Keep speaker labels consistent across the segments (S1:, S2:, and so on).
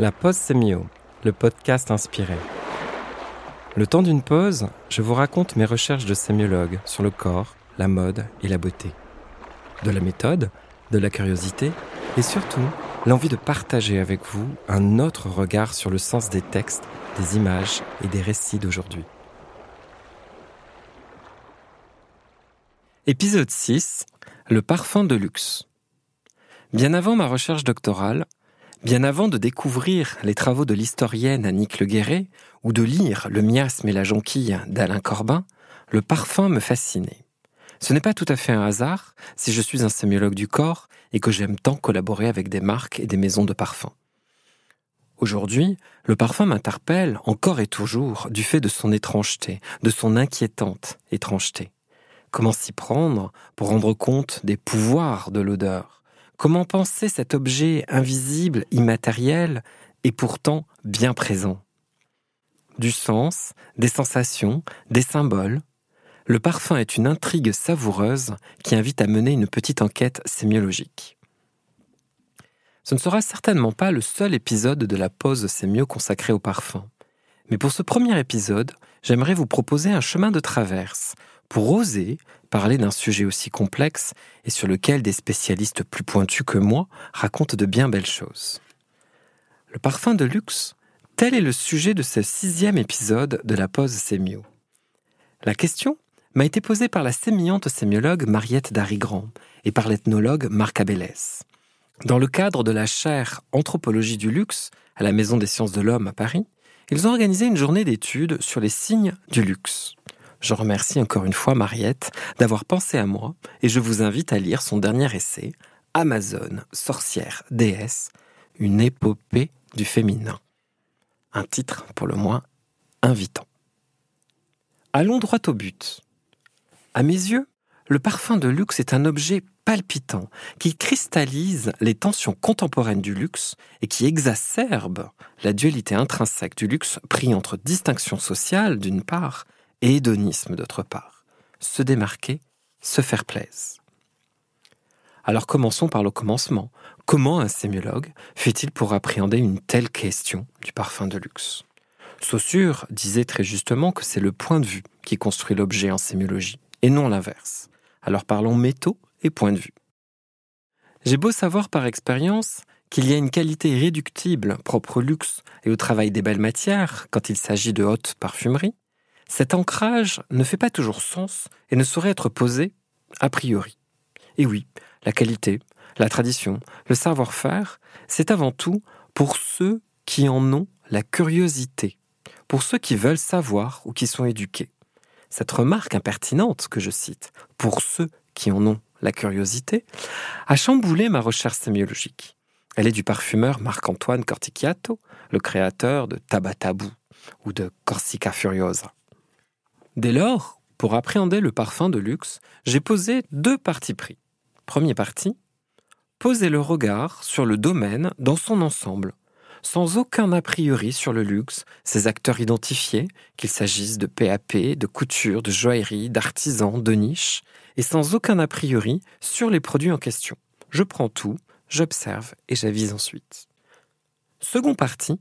S1: La pause sémio, le podcast inspiré. Le temps d'une pause, je vous raconte mes recherches de sémiologue sur le corps, la mode et la beauté. De la méthode, de la curiosité et surtout l'envie de partager avec vous un autre regard sur le sens des textes, des images et des récits d'aujourd'hui. Épisode 6. Le parfum de luxe. Bien avant ma recherche doctorale, bien avant de découvrir les travaux de l'historienne Annick Le Guéret ou de lire Le miasme et la jonquille d'Alain Corbin, le parfum me fascinait. Ce n'est pas tout à fait un hasard si je suis un sémiologue du corps et que j'aime tant collaborer avec des marques et des maisons de parfums. Aujourd'hui, le parfum m'interpelle encore et toujours du fait de son étrangeté, de son inquiétante étrangeté. Comment s'y prendre pour rendre compte des pouvoirs de l'odeur? Comment penser cet objet invisible, immatériel, et pourtant bien présent? Du sens, des sensations, des symboles. Le parfum est une intrigue savoureuse qui invite à mener une petite enquête sémiologique. Ce ne sera certainement pas le seul épisode de la pause sémio consacré au parfum. Mais pour ce premier épisode, j'aimerais vous proposer un chemin de traverse pour oser parler d'un sujet aussi complexe et sur lequel des spécialistes plus pointus que moi racontent de bien belles choses. Le parfum de luxe, tel est le sujet de ce sixième épisode de la pause sémio. La question m'a été posée par la sémillante sémiologue Mariette Darigrand et par l'ethnologue Marc Abélès. Dans le cadre de la chaire Anthropologie du luxe à la Maison des sciences de l'homme à Paris, ils ont organisé une journée d'études sur les signes du luxe. Je remercie encore une fois Mariette d'avoir pensé à moi et je vous invite à lire son dernier essai, Amazon, sorcière, déesse, une épopée du féminin. Un titre pour le moins invitant. Allons droit au but. À mes yeux, le parfum de luxe est un objet palpitant qui cristallise les tensions contemporaines du luxe et qui exacerbe la dualité intrinsèque du luxe pris entre distinction sociale d'une part et hédonisme d'autre part. Se démarquer, se faire plaisir. Alors commençons par le commencement. Comment un sémiologue fait-il pour appréhender une telle question du parfum de luxe? Saussure disait très justement que c'est le point de vue qui construit l'objet en sémiologie, et non l'inverse. Alors parlons métaux et point de vue. J'ai beau savoir par expérience qu'il y a une qualité irréductible propre au luxe et au travail des belles matières quand il s'agit de haute parfumerie, cet ancrage ne fait pas toujours sens et ne saurait être posé a priori. Et oui, la qualité, la tradition, le savoir-faire, c'est avant tout pour ceux qui en ont la curiosité, pour ceux qui veulent savoir ou qui sont éduqués. Cette remarque impertinente que je cite, pour ceux qui en ont la curiosité, a chamboulé ma recherche sémiologique. Elle est du parfumeur Marc-Antoine Corticchiato, le créateur de Tabatabou ou de Corsica Furiosa. Dès lors, pour appréhender le parfum de luxe, j'ai posé deux parties pris. Premier parti, poser le regard sur le domaine dans son ensemble, sans aucun a priori sur le luxe, ses acteurs identifiés, qu'il s'agisse de PAP, de couture, de joaillerie, d'artisans, de niche, et sans aucun a priori sur les produits en question. Je prends tout, j'observe et j'avise ensuite. Second parti,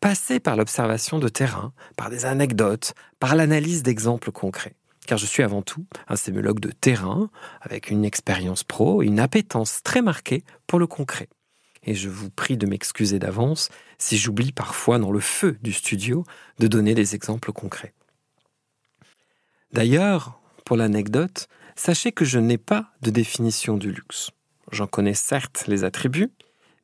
S1: passer par l'observation de terrain, par des anecdotes, par l'analyse d'exemples concrets. Car je suis avant tout un sémiologue de terrain, avec une expérience pro et une appétence très marquée pour le concret. Et je vous prie de m'excuser d'avance si j'oublie parfois dans le feu du studio de donner des exemples concrets. D'ailleurs, pour l'anecdote, sachez que je n'ai pas de définition du luxe. J'en connais certes les attributs,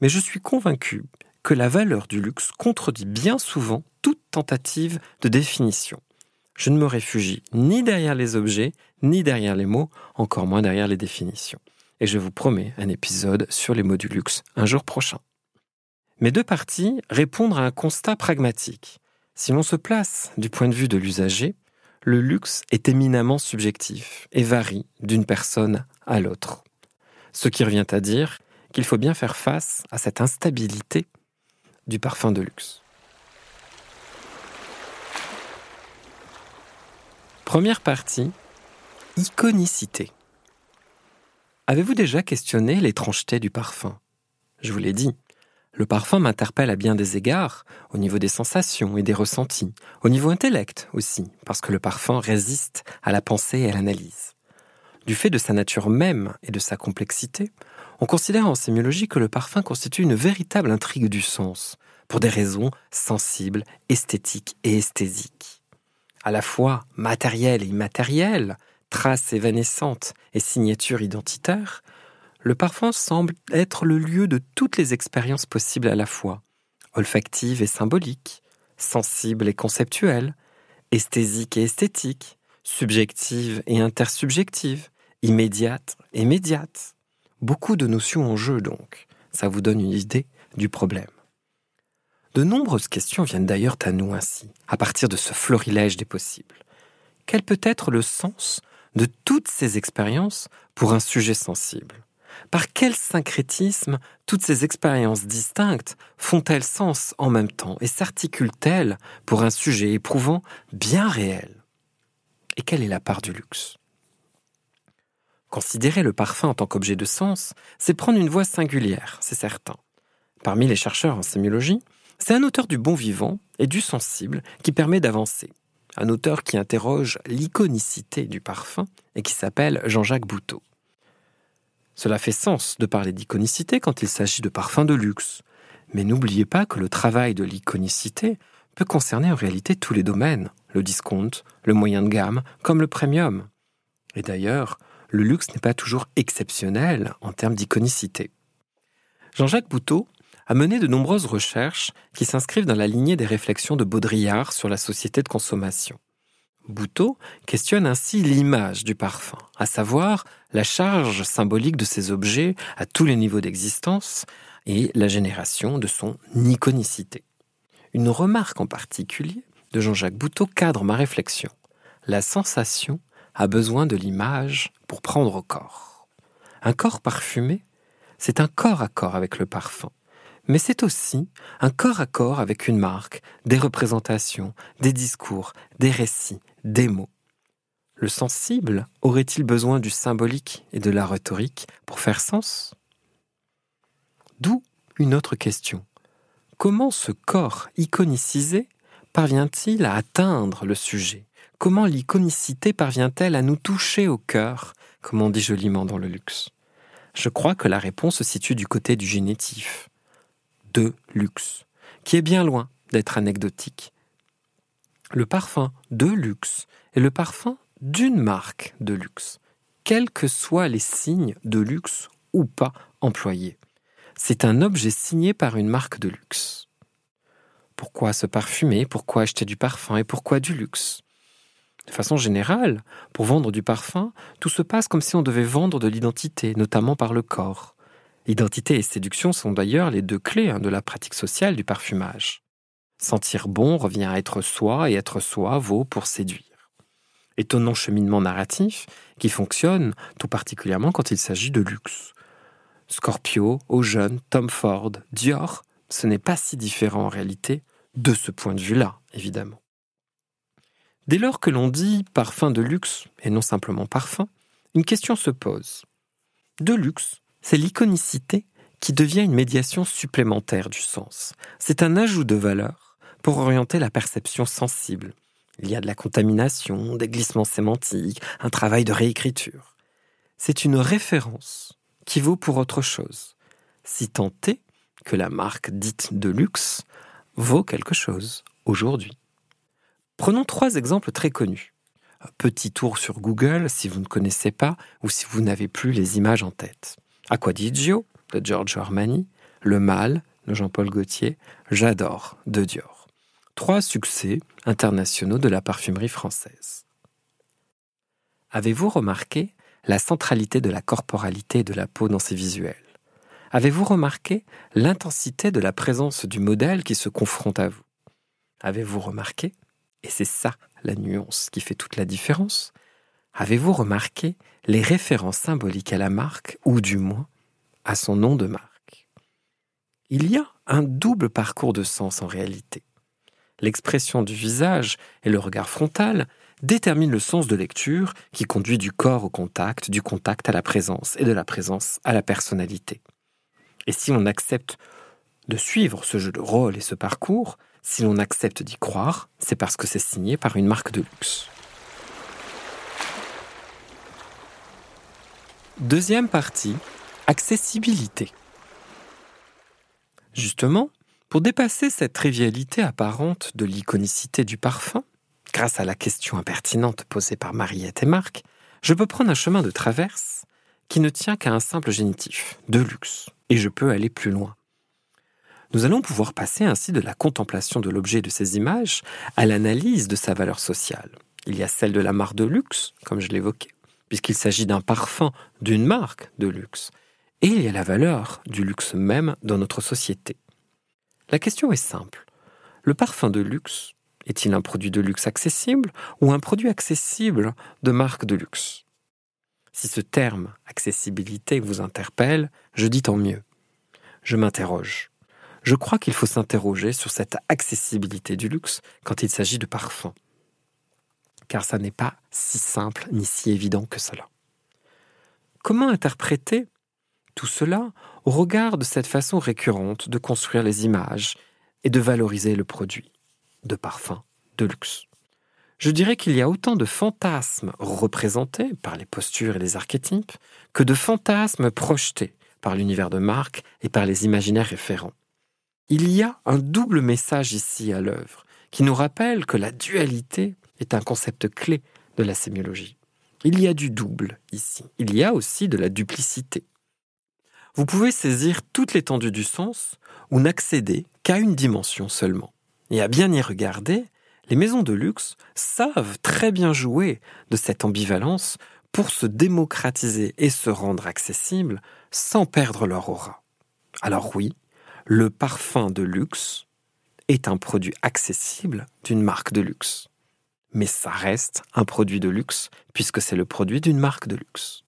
S1: mais je suis convaincu que la valeur du luxe contredit bien souvent toute tentative de définition. Je ne me réfugie ni derrière les objets, ni derrière les mots, encore moins derrière les définitions. Et je vous promets un épisode sur les mots du luxe un jour prochain. Mes deux parties répondent à un constat pragmatique. Si l'on se place du point de vue de l'usager, le luxe est éminemment subjectif et varie d'une personne à l'autre. Ce qui revient à dire qu'il faut bien faire face à cette instabilité du parfum de luxe. Première partie, iconicité. Avez-vous déjà questionné l'étrangeté du parfum? Je vous l'ai dit, Le parfum m'interpelle à bien des égards, au niveau des sensations et des ressentis, au niveau intellect aussi, parce que le parfum résiste à la pensée et à l'analyse. Du fait de sa nature même et de sa complexité, on considère en sémiologie que le parfum constitue une véritable intrigue du sens, pour des raisons sensibles, esthétiques et esthésiques. À la fois matérielles et immatérielles, traces évanescentes et signatures identitaires, le parfum semble être le lieu de toutes les expériences possibles à la fois, olfactives et symboliques, sensibles et conceptuelles, esthésiques et esthétiques, subjectives et intersubjectives, immédiates et médiates. Beaucoup de notions en jeu donc. Ça vous donne une idée du problème. De nombreuses questions viennent d'ailleurs à nous ainsi, à partir de ce florilège des possibles. Quel peut être le sens de toutes ces expériences pour un sujet sensible? Par quel syncrétisme toutes ces expériences distinctes font-elles sens en même temps et s'articulent-elles pour un sujet éprouvant bien réel? Et quelle est la part du luxe? Considérer le parfum en tant qu'objet de sens, c'est prendre une voie singulière, c'est certain. Parmi les chercheurs en sémiologie, c'est un auteur du bon vivant et du sensible qui permet d'avancer. Un auteur qui interroge l'iconicité du parfum et qui s'appelle Jean-Jacques Bouteau. Cela fait sens de parler d'iconicité quand il s'agit de parfums de luxe. Mais n'oubliez pas que le travail de l'iconicité peut concerner en réalité tous les domaines, le discount, le moyen de gamme, comme le premium. Et d'ailleurs, le luxe n'est pas toujours exceptionnel en termes d'iconicité. Jean-Jacques Bouteau a mené de nombreuses recherches qui s'inscrivent dans la lignée des réflexions de Baudrillard sur la société de consommation. Bouteau questionne ainsi l'image du parfum, à savoir la charge symbolique de ces objets à tous les niveaux d'existence et la génération de son iconicité. Une remarque en particulier de Jean-Jacques Bouteau cadre ma réflexion. La sensation a besoin de l'image pour prendre corps. Un corps parfumé, c'est un corps à corps avec le parfum mais c'est aussi un corps à corps avec une marque, des représentations, des discours, des récits, des mots. Le sensible aurait-il besoin du symbolique et de la rhétorique pour faire sens? D'où une autre question. Comment ce corps iconicisé parvient-il à atteindre le sujet? Comment l'iconicité parvient-elle à nous toucher au cœur, comme on dit joliment dans le luxe? Je crois que la réponse se situe du côté du génétif de luxe, qui est bien loin d'être anecdotique. Le parfum de luxe est le parfum d'une marque de luxe, quels que soient les signes de luxe ou pas employés. C'est un objet signé par une marque de luxe. Pourquoi se parfumer? Pourquoi acheter du parfum? Et pourquoi du luxe? De façon générale, pour vendre du parfum, tout se passe comme si on devait vendre de l'identité, notamment par le corps. Identité et séduction sont d'ailleurs les deux clés hein, de la pratique sociale du parfumage. Sentir bon revient à être soi et être soi vaut pour séduire. Étonnant cheminement narratif qui fonctionne tout particulièrement quand il s'agit de luxe. Scorpio, Ocean, Tom Ford, Dior, ce n'est pas si différent en réalité de ce point de vue-là, évidemment. Dès lors que l'on dit parfum de luxe et non simplement parfum, une question se pose. De luxe, c'est l'iconicité qui devient une médiation supplémentaire du sens. C'est un ajout de valeur pour orienter la perception sensible. Il y a de la contamination, des glissements sémantiques, un travail de réécriture. C'est une référence qui vaut pour autre chose, si tant est que la marque dite de luxe vaut quelque chose aujourd'hui. Prenons trois exemples très connus. Petit tour sur Google si vous ne connaissez pas ou si vous n'avez plus les images en tête. Aquadigio de Giorgio Armani, Le Mal de Jean-Paul Gaultier, J'adore de Dior. Trois succès internationaux de la parfumerie française. Avez-vous remarqué la centralité de la corporalité de la peau dans ces visuels? Avez-vous remarqué l'intensité de la présence du modèle qui se confronte à vous? Avez-vous remarqué, et c'est ça la nuance qui fait toute la différence, Avez-vous remarqué les références symboliques à la marque, ou du moins à son nom de marque? Il y a un double parcours de sens en réalité. L'expression du visage et le regard frontal déterminent le sens de lecture qui conduit du corps au contact, du contact à la présence et de la présence à la personnalité. Et si on accepte de suivre ce jeu de rôle et ce parcours, si l'on accepte d'y croire, c'est parce que c'est signé par une marque de luxe. Deuxième partie, accessibilité. Justement, pour dépasser cette trivialité apparente de l'iconicité du parfum, grâce à la question impertinente posée par Mariette et Marc, je peux prendre un chemin de traverse qui ne tient qu'à un simple génitif, de luxe, et je peux aller plus loin. Nous allons pouvoir passer ainsi de la contemplation de l'objet de ces images à l'analyse de sa valeur sociale. Il y a celle de la marque de luxe, comme je l'évoquais, puisqu'il s'agit d'un parfum d'une marque de luxe, et il y a la valeur du luxe même dans notre société. La question est simple. Le parfum de luxe est-il un produit de luxe accessible ou un produit accessible de marque de luxe? Si ce terme accessibilité vous interpelle, je dis tant mieux. Je m'interroge. Je crois qu'il faut s'interroger sur cette accessibilité du luxe quand il s'agit de parfum. Car ça n'est pas si simple ni si évident que cela. Comment interpréter tout cela au regard de cette façon récurrente de construire les images et de valoriser le produit de parfum de luxe? Je dirais qu'il y a autant de fantasmes représentés par les postures et les archétypes que de fantasmes projetés par l'univers de marque et par les imaginaires référents. Il y a un double message ici à l'œuvre qui nous rappelle que la dualité est un concept clé de la sémiologie. Il y a du double ici, il y a aussi de la duplicité. Vous pouvez saisir toute l'étendue du sens ou n'accéder qu'à une dimension seulement. Et à bien y regarder, les maisons de luxe savent très bien jouer de cette ambivalence pour se démocratiser et se rendre accessibles sans perdre leur aura. Alors oui, le parfum de luxe est un produit accessible d'une marque de luxe. Mais ça reste un produit de luxe puisque c'est le produit d'une marque de luxe.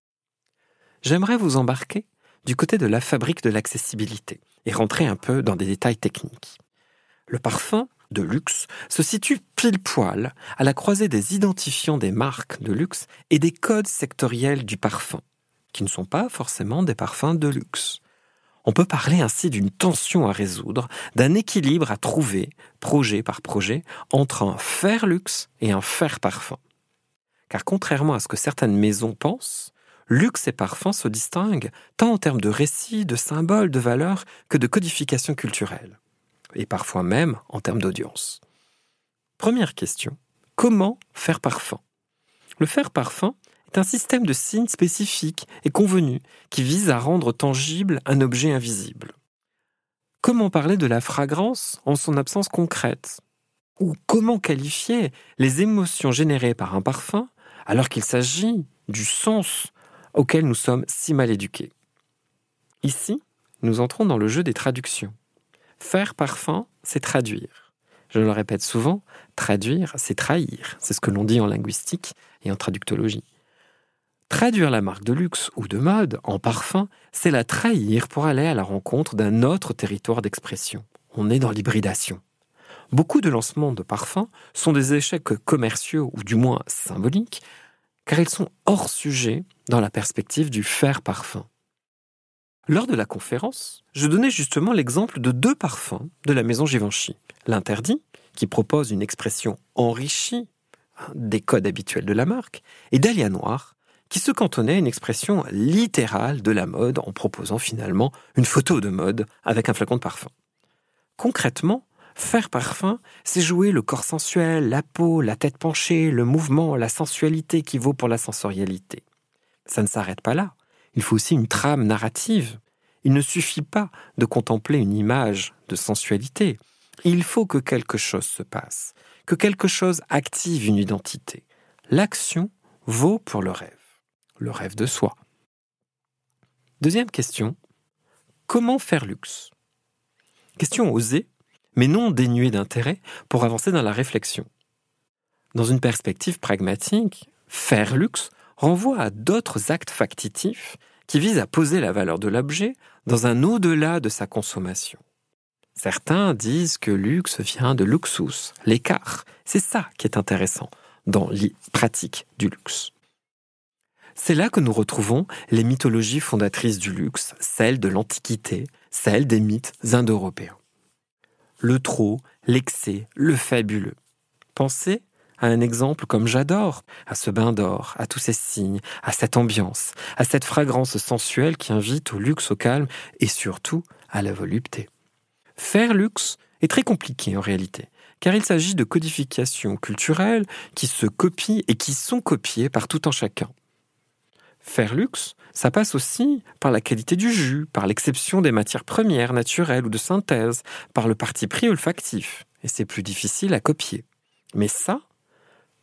S1: J'aimerais vous embarquer du côté de la fabrique de l'accessibilité et rentrer un peu dans des détails techniques. Le parfum de luxe se situe pile poil à la croisée des identifiants des marques de luxe et des codes sectoriels du parfum, qui ne sont pas forcément des parfums de luxe. On peut parler ainsi d'une tension à résoudre, d'un équilibre à trouver, projet par projet, entre un faire luxe et un faire parfum. Car contrairement à ce que certaines maisons pensent, luxe et parfum se distinguent tant en termes de récits, de symboles, de valeurs que de codification culturelle, et parfois même en termes d'audience. Première question, comment faire parfum? Le faire parfum est un système de signes spécifiques et convenus qui vise à rendre tangible un objet invisible. Comment parler de la fragrance en son absence concrète? Ou comment qualifier les émotions générées par un parfum alors qu'il s'agit du sens auquel nous sommes si mal éduqués? Ici, nous entrons dans le jeu des traductions. Faire parfum, c'est traduire. Je le répète souvent, traduire, c'est trahir. C'est ce que l'on dit en linguistique et en traductologie. Traduire la marque de luxe ou de mode en parfum, c'est la trahir pour aller à la rencontre d'un autre territoire d'expression. On est dans l'hybridation. Beaucoup de lancements de parfums sont des échecs commerciaux ou du moins symboliques, car ils sont hors sujet dans la perspective du faire parfum. Lors de la conférence, je donnais justement l'exemple de deux parfums de la maison Givenchy. L'interdit, qui propose une expression enrichie des codes habituels de la marque, et Dahlia Noir, qui se cantonnait à une expression littérale de la mode en proposant finalement une photo de mode avec un flacon de parfum. Concrètement, faire parfum, c'est jouer le corps sensuel, la peau, la tête penchée, le mouvement, la sensualité qui vaut pour la sensorialité. Ça ne s'arrête pas là. Il faut aussi une trame narrative. Il ne suffit pas de contempler une image de sensualité. Il faut que quelque chose se passe, que quelque chose active une identité. L'action vaut pour le rêve le rêve de soi. Deuxième question, comment faire luxe? Question osée, mais non dénuée d'intérêt pour avancer dans la réflexion. Dans une perspective pragmatique, faire luxe renvoie à d'autres actes factitifs qui visent à poser la valeur de l'objet dans un au-delà de sa consommation. Certains disent que luxe vient de luxus, l'écart. C'est ça qui est intéressant dans les pratiques du luxe. C'est là que nous retrouvons les mythologies fondatrices du luxe, celles de l'Antiquité, celle des mythes indo-européens. Le trop, l'excès, le fabuleux. Pensez à un exemple comme j'adore, à ce bain d'or, à tous ces signes, à cette ambiance, à cette fragrance sensuelle qui invite au luxe, au calme et surtout à la volupté. Faire luxe est très compliqué en réalité, car il s'agit de codifications culturelles qui se copient et qui sont copiées par tout un chacun. Faire luxe, ça passe aussi par la qualité du jus, par l'exception des matières premières naturelles ou de synthèse, par le parti pris olfactif, et c'est plus difficile à copier. Mais ça,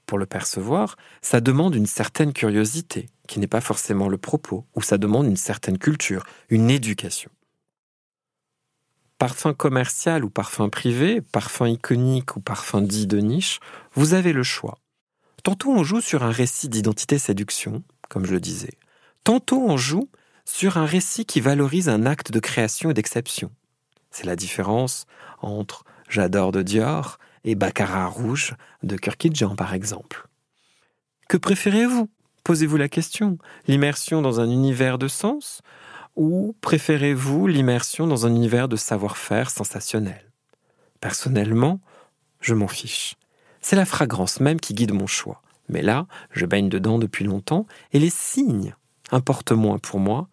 S1: pour le percevoir, ça demande une certaine curiosité, qui n'est pas forcément le propos, ou ça demande une certaine culture, une éducation. Parfum commercial ou parfum privé, parfum iconique ou parfum dit de niche, vous avez le choix. Tantôt on joue sur un récit d'identité séduction, comme je le disais. Tantôt on joue sur un récit qui valorise un acte de création et d'exception. C'est la différence entre J'adore de Dior et Baccarat rouge de Kirkidjan, par exemple. Que préférez-vous? Posez-vous la question. L'immersion dans un univers de sens ou préférez-vous l'immersion dans un univers de savoir-faire sensationnel? Personnellement, je m'en fiche. C'est la fragrance même qui guide mon choix. Mais là, je baigne dedans depuis longtemps et les signes importent moins pour moi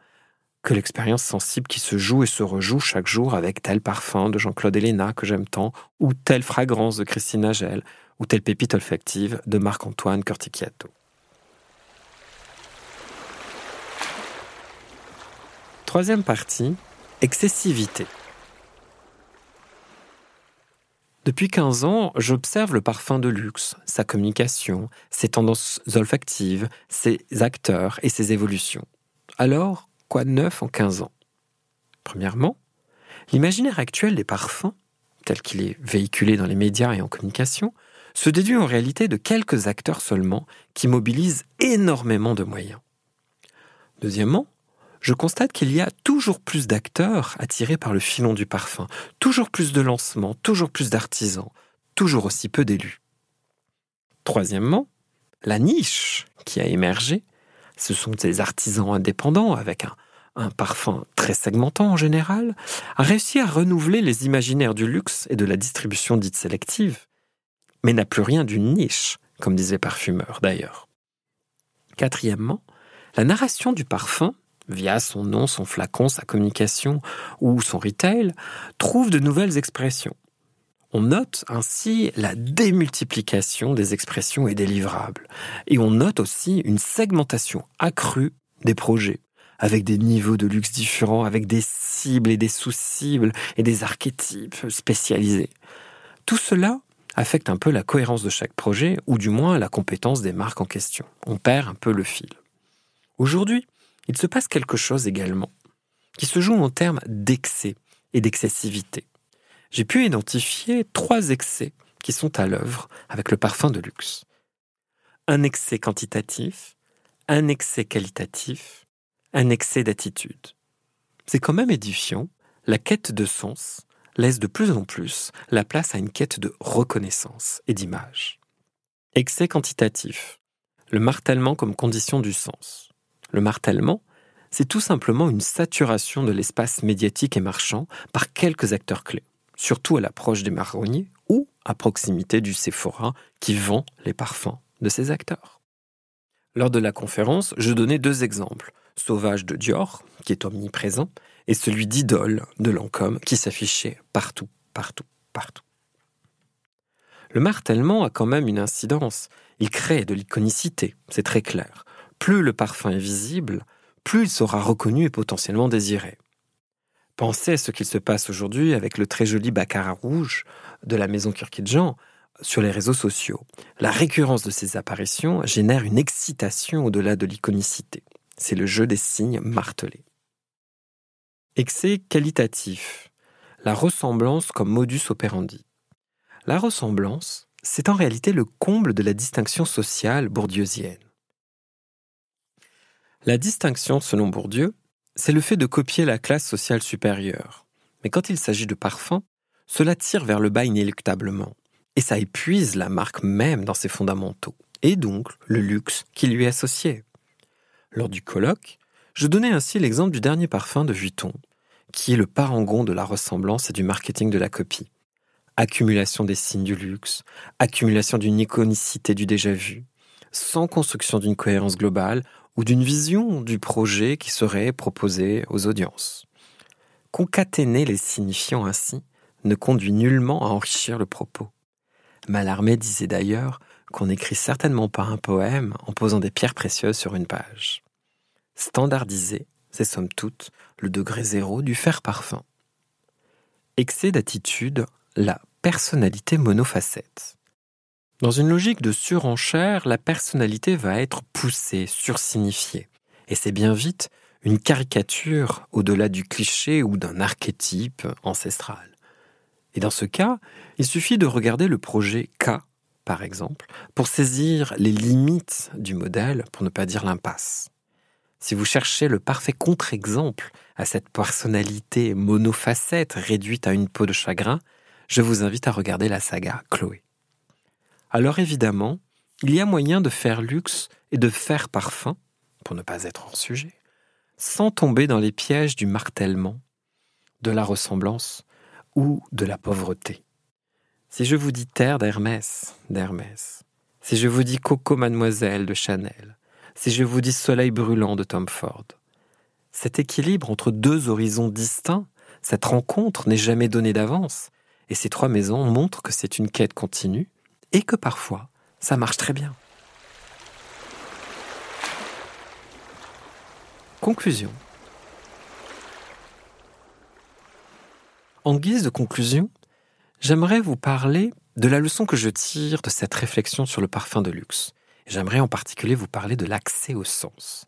S1: que l'expérience sensible qui se joue et se rejoue chaque jour avec tel parfum de Jean-Claude Héléna que j'aime tant, ou telle fragrance de Christine Nagel, ou telle pépite olfactive de Marc-Antoine Corticchiato. Troisième partie, excessivité. Depuis 15 ans, j'observe le parfum de luxe, sa communication, ses tendances olfactives, ses acteurs et ses évolutions. Alors, quoi de neuf en 15 ans? Premièrement, l'imaginaire actuel des parfums, tel qu'il est véhiculé dans les médias et en communication, se déduit en réalité de quelques acteurs seulement qui mobilisent énormément de moyens. Deuxièmement, je constate qu'il y a toujours plus d'acteurs attirés par le filon du parfum, toujours plus de lancements, toujours plus d'artisans, toujours aussi peu d'élus. Troisièmement, la niche qui a émergé ce sont des artisans indépendants avec un, parfum très segmentant en général, a réussi à renouveler les imaginaires du luxe et de la distribution dite sélective, mais n'a plus rien d'une niche, comme disait Parfumeur d'ailleurs. Quatrièmement, la narration du parfum, via son nom, son flacon, sa communication ou son retail, trouve de nouvelles expressions. On note ainsi la démultiplication des expressions et des livrables. Et on note aussi une segmentation accrue des projets, avec des niveaux de luxe différents, avec des cibles et des sous-cibles et des archétypes spécialisés. Tout cela affecte un peu la cohérence de chaque projet, ou du moins la compétence des marques en question. On perd un peu le fil. Aujourd'hui, il se passe quelque chose également, qui se joue en termes d'excès et d'excessivité j'ai pu identifier trois excès qui sont à l'œuvre avec le parfum de luxe. Un excès quantitatif, un excès qualitatif, un excès d'attitude. C'est quand même édifiant, la quête de sens laisse de plus en plus la place à une quête de reconnaissance et d'image. Excès quantitatif, le martèlement comme condition du sens. Le martèlement, c'est tout simplement une saturation de l'espace médiatique et marchand par quelques acteurs clés surtout à l'approche des marronniers ou à proximité du Sephora qui vend les parfums de ses acteurs. Lors de la conférence, je donnais deux exemples. Sauvage de Dior, qui est omniprésent, et celui d'Idole de Lancôme, qui s'affichait partout, partout, partout. Le martèlement a quand même une incidence. Il crée de l'iconicité, c'est très clair. Plus le parfum est visible, plus il sera reconnu et potentiellement désiré. Pensez à ce qu'il se passe aujourd'hui avec le très joli baccarat rouge de la maison Kirkidjan sur les réseaux sociaux. La récurrence de ces apparitions génère une excitation au-delà de l'iconicité. C'est le jeu des signes martelés. Excès qualitatif. La ressemblance comme modus operandi. La ressemblance, c'est en réalité le comble de la distinction sociale bourdieusienne. La distinction, selon Bourdieu, c'est le fait de copier la classe sociale supérieure. Mais quand il s'agit de parfum, cela tire vers le bas inéluctablement. Et ça épuise la marque même dans ses fondamentaux, et donc le luxe qui lui est associé. Lors du colloque, je donnais ainsi l'exemple du dernier parfum de Vuitton, qui est le parangon de la ressemblance et du marketing de la copie. Accumulation des signes du luxe, accumulation d'une iconicité du déjà vu, sans construction d'une cohérence globale ou d'une vision du projet qui serait proposé aux audiences. Concaténer les signifiants ainsi ne conduit nullement à enrichir le propos. Mallarmé disait d'ailleurs qu'on n'écrit certainement pas un poème en posant des pierres précieuses sur une page. Standardiser, c'est somme toute le degré zéro du faire parfum. Excès d'attitude, la personnalité monofacette. Dans une logique de surenchère, la personnalité va être poussée, sursignifiée. Et c'est bien vite une caricature au-delà du cliché ou d'un archétype ancestral. Et dans ce cas, il suffit de regarder le projet K, par exemple, pour saisir les limites du modèle, pour ne pas dire l'impasse. Si vous cherchez le parfait contre-exemple à cette personnalité monofacette réduite à une peau de chagrin, je vous invite à regarder la saga Chloé. Alors évidemment, il y a moyen de faire luxe et de faire parfum, pour ne pas être hors sujet, sans tomber dans les pièges du martèlement, de la ressemblance ou de la pauvreté. Si je vous dis terre d'Hermès, d'Hermès, si je vous dis Coco Mademoiselle de Chanel, si je vous dis soleil brûlant de Tom Ford, cet équilibre entre deux horizons distincts, cette rencontre n'est jamais donnée d'avance, et ces trois maisons montrent que c'est une quête continue et que parfois ça marche très bien. Conclusion. En guise de conclusion, j'aimerais vous parler de la leçon que je tire de cette réflexion sur le parfum de luxe. J'aimerais en particulier vous parler de l'accès au sens.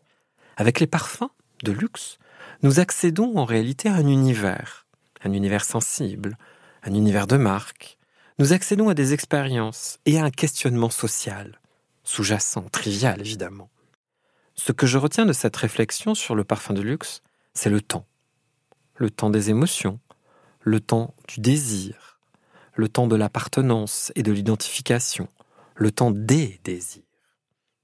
S1: Avec les parfums de luxe, nous accédons en réalité à un univers, un univers sensible, un univers de marque. Nous accédons à des expériences et à un questionnement social, sous-jacent, trivial évidemment. Ce que je retiens de cette réflexion sur le parfum de luxe, c'est le temps. Le temps des émotions, le temps du désir, le temps de l'appartenance et de l'identification, le temps des désirs.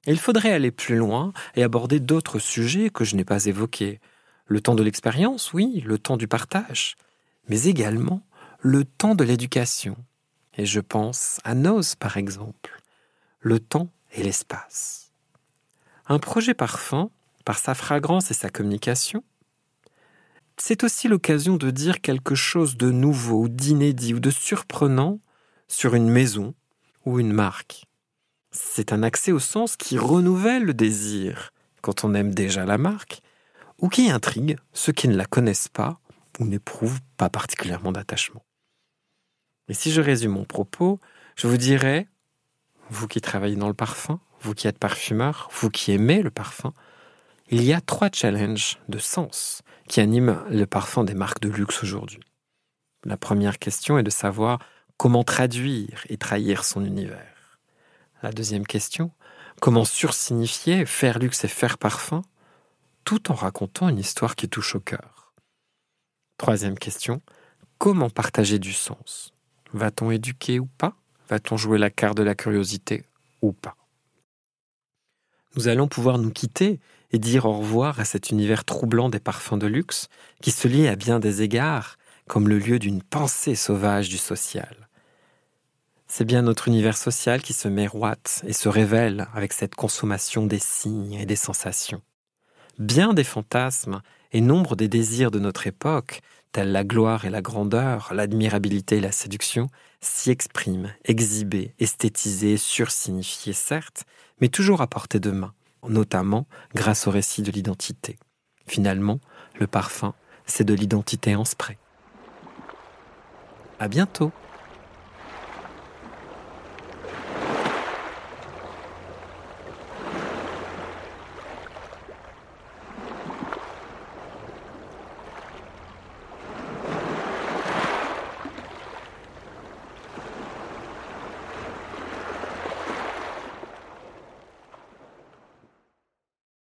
S1: il faudrait aller plus loin et aborder d'autres sujets que je n'ai pas évoqués. Le temps de l'expérience, oui, le temps du partage, mais également le temps de l'éducation. Et je pense à Noz, par exemple, le temps et l'espace. Un projet parfum, par sa fragrance et sa communication, c'est aussi l'occasion de dire quelque chose de nouveau, d'inédit ou de surprenant sur une maison ou une marque. C'est un accès au sens qui renouvelle le désir quand on aime déjà la marque, ou qui intrigue ceux qui ne la connaissent pas ou n'éprouvent pas particulièrement d'attachement. Et si je résume mon propos, je vous dirais, vous qui travaillez dans le parfum, vous qui êtes parfumeur, vous qui aimez le parfum, il y a trois challenges de sens qui animent le parfum des marques de luxe aujourd'hui. La première question est de savoir comment traduire et trahir son univers. La deuxième question, comment sursignifier, faire luxe et faire parfum, tout en racontant une histoire qui touche au cœur. Troisième question, comment partager du sens? Va-t-on éduquer ou pas? Va-t-on jouer la carte de la curiosité ou pas? Nous allons pouvoir nous quitter et dire au revoir à cet univers troublant des parfums de luxe qui se lie à bien des égards comme le lieu d'une pensée sauvage du social. C'est bien notre univers social qui se miroite et se révèle avec cette consommation des signes et des sensations. Bien des fantasmes et nombre des désirs de notre époque, tels la gloire et la grandeur, l'admirabilité et la séduction, s'y expriment, exhibés, esthétisés, sursignifiés certes, mais toujours à portée de main, notamment grâce au récit de l'identité. Finalement, le parfum, c'est de l'identité en spray. À bientôt!